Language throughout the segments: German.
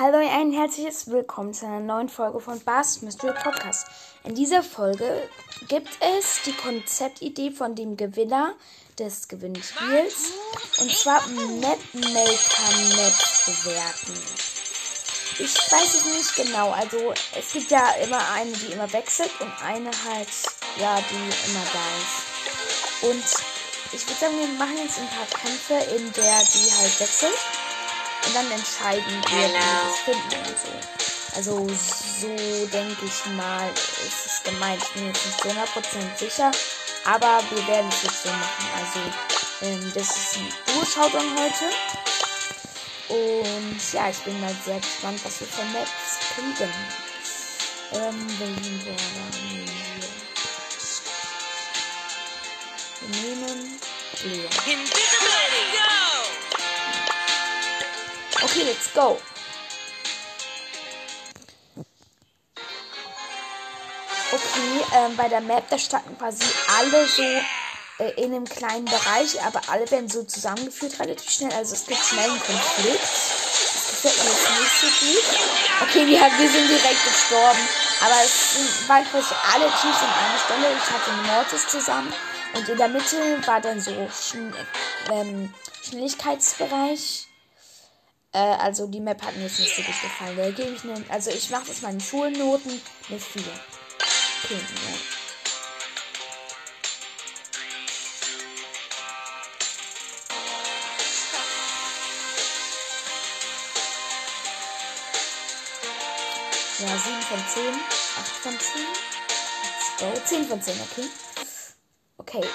Hallo und ein herzliches Willkommen zu einer neuen Folge von Bars Mystery Podcast. In dieser Folge gibt es die Konzeptidee von dem Gewinner des Gewinnspiels und zwar Map Maker Maps bewerten. Ich weiß es nicht genau, also es gibt ja immer eine, die immer wechselt und eine halt, ja, die immer da ist. Und ich würde sagen, wir machen jetzt ein paar Kämpfe, in der die halt wechselt. Und dann entscheiden wir, wie wir das finden und so. Also so denke ich mal, ist es gemeint. Ich bin jetzt nicht zu 100% sicher. Aber wir werden es jetzt so machen. Also ähm, das ist ein Duo-Showdown heute. Und ja, ich bin mal sehr gespannt, was wir von Maps kriegen. Ähm, welchen Border nehmen wir? Wir nehmen. Okay, let's go. Okay, ähm, bei der Map, da standen quasi alle so äh, in einem kleinen Bereich, aber alle werden so zusammengeführt relativ schnell. Also es gibt schnell einen Konflikt. Das gefällt mir jetzt nicht so gut. Okay, wir, wir sind direkt gestorben. Aber es waren quasi alle Teams an einer Stelle. Ich hatte Mortis zusammen. Und in der Mitte war dann so Schn ähm, Schnelligkeitsbereich. Äh, also die Map hat mir jetzt nicht so gut gefallen. Da gebe ich eine, also ich mache mal in Schulnoten eine 4. Okay, ja. Ja, 7 von 10, 8 von 10. Let's go. 10 von 10, okay. Okay.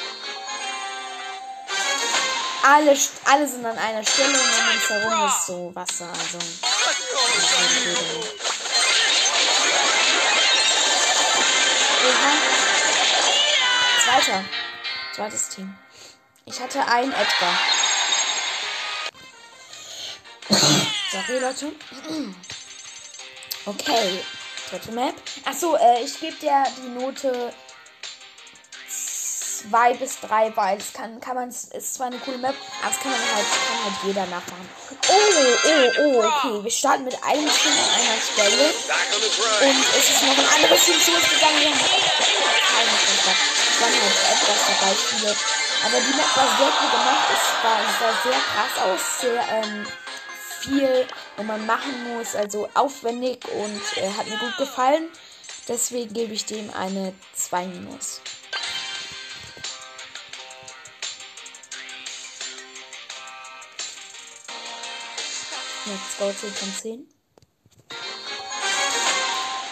Alle, alle sind an einer Stelle und um uns herum ist so Wasser, also. Zweiter. Zweites Team. Ich hatte einen Edgar. Sorry, Leute. Okay. Dritte Map. Achso, äh, ich gebe dir die Note 2 bis 3, weil es kann, kann man, ist zwar eine coole Map, aber es kann man halt, kann halt jeder nachmachen. Oh, oh, oh, okay. Wir starten mit einem Team an einer Stelle. Und es ist noch ein anderes Team zu uns gegangen. Wir haben keine Kontakt. Es waren halt etwas dabei, viele. Aber die Map war sehr cool gemacht. Es war, es sah sehr krass aus. Sehr ähm, viel, wo man machen muss. Also aufwendig und äh, hat mir gut gefallen. Deswegen gebe ich dem eine 2 minus. Let's go 10 von 10.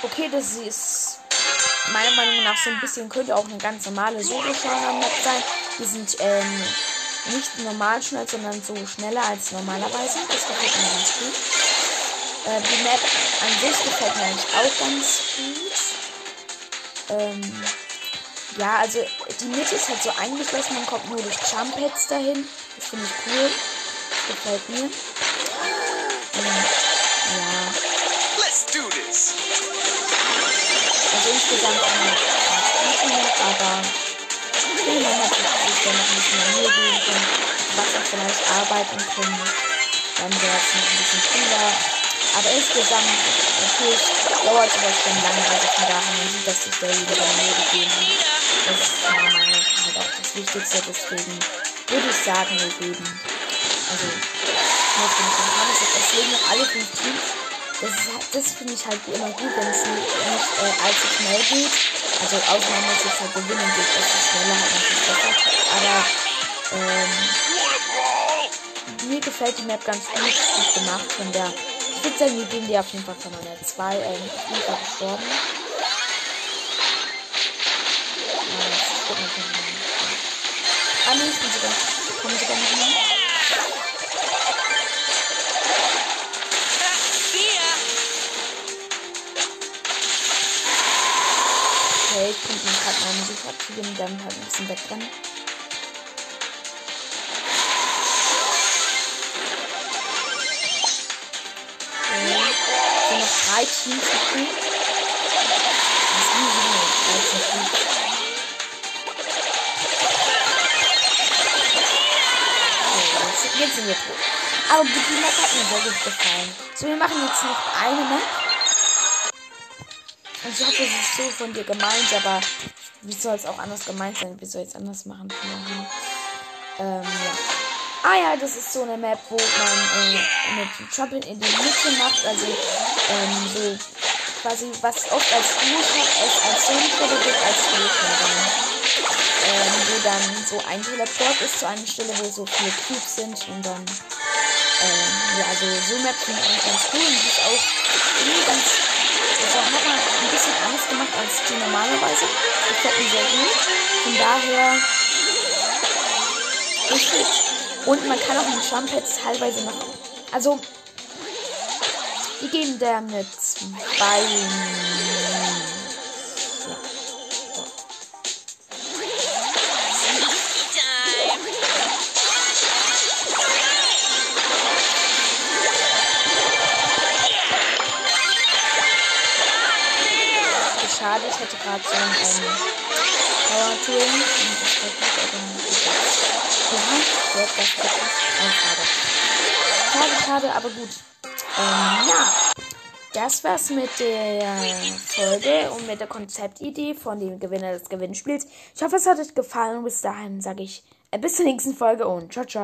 Okay, das ist meiner Meinung nach so ein bisschen, könnte auch eine ganz normale Solo-Genre-Map sein. Die sind ähm, nicht normal schnell, sondern so schneller als normalerweise. Das gefällt mir ganz gut. Äh, die Map an sich gefällt mir eigentlich auch ganz gut. Ähm, ja, also die Mitte ist halt so eingeschlossen, man kommt nur durch Jump-Pads dahin. Das finde ich cool. Das gefällt mir. Ja. Let's do this. Also insgesamt gute Map, aber ich man natürlich da noch ein bisschen mehr geben können, was wir vielleicht arbeiten können. Dann wäre es noch ein bisschen cooler. Aber insgesamt, natürlich dauert sowas schon lange, also von daher man sieht, dass sich derjenige Mühe gegeben hat. Das ist meiner Meinung nach halt auch das Wichtigste, deswegen würde ich sagen, wir geben. Also, nur fünf von Hannes, es leben noch alle fünf Teams. Das, ist, halt- das finde ich halt immer gut, wenn es nicht, äh, allzu schnell geht. Also Ausnahme ist jetzt halt gewinnen geht etwas schneller, halt natürlich besser. Aber ähm, mir gefällt die Map ganz gut, gut gemacht von der. Ich wir geben die auf jeden Fall von einer 2. Ähm, ich bin gerade gestorben. Mal. Ah, ich bin sogar. Komme und dann halt ein bisschen wegrennen. Sind noch drei Teams wieder 13 Teams. So, jetzt, jetzt sind wir tot. Aber die Map hat mir sehr gut gefallen. So, wir machen jetzt noch eine Map. Und ich hoffe, es ist so von dir gemeint, aber wie soll es auch anders gemeint sein? Wie soll ich es anders machen? Ähm, ja. Ah ja, das ist so eine Map, wo man äh, eine Jump in die Mitte macht. Also ähm, so quasi, was oft als Duo-Shop es als Solo gibt, als Duo-Shop ähm, wo dann so ein Teleport ist zu einer Stelle, wo so viele Cubes sind und dann, ähm, ja, also so Maps ich eigentlich ganz cool und die ist auch irgendwie ganz, das hat nochmal ein bisschen anders gemacht als die normalerweise. Gefällt mir sehr gut. Von daher, richtig. Und man kann auch mit Jump-Pads teilweise noch, also, die geben der mit zwei schade. Ich hätte gerade so ein ähm, Power Tool. Und das wird nicht, aber ja, wird das wirklich auch schade. Schade, schade, aber gut. Ähm, ja. Das war's mit der Folge und mit der Konzeptidee von dem Gewinner des Gewinnspiels. Ich hoffe, es hat euch gefallen. Bis dahin sage ich äh, bis zur nächsten Folge und ciao, ciao.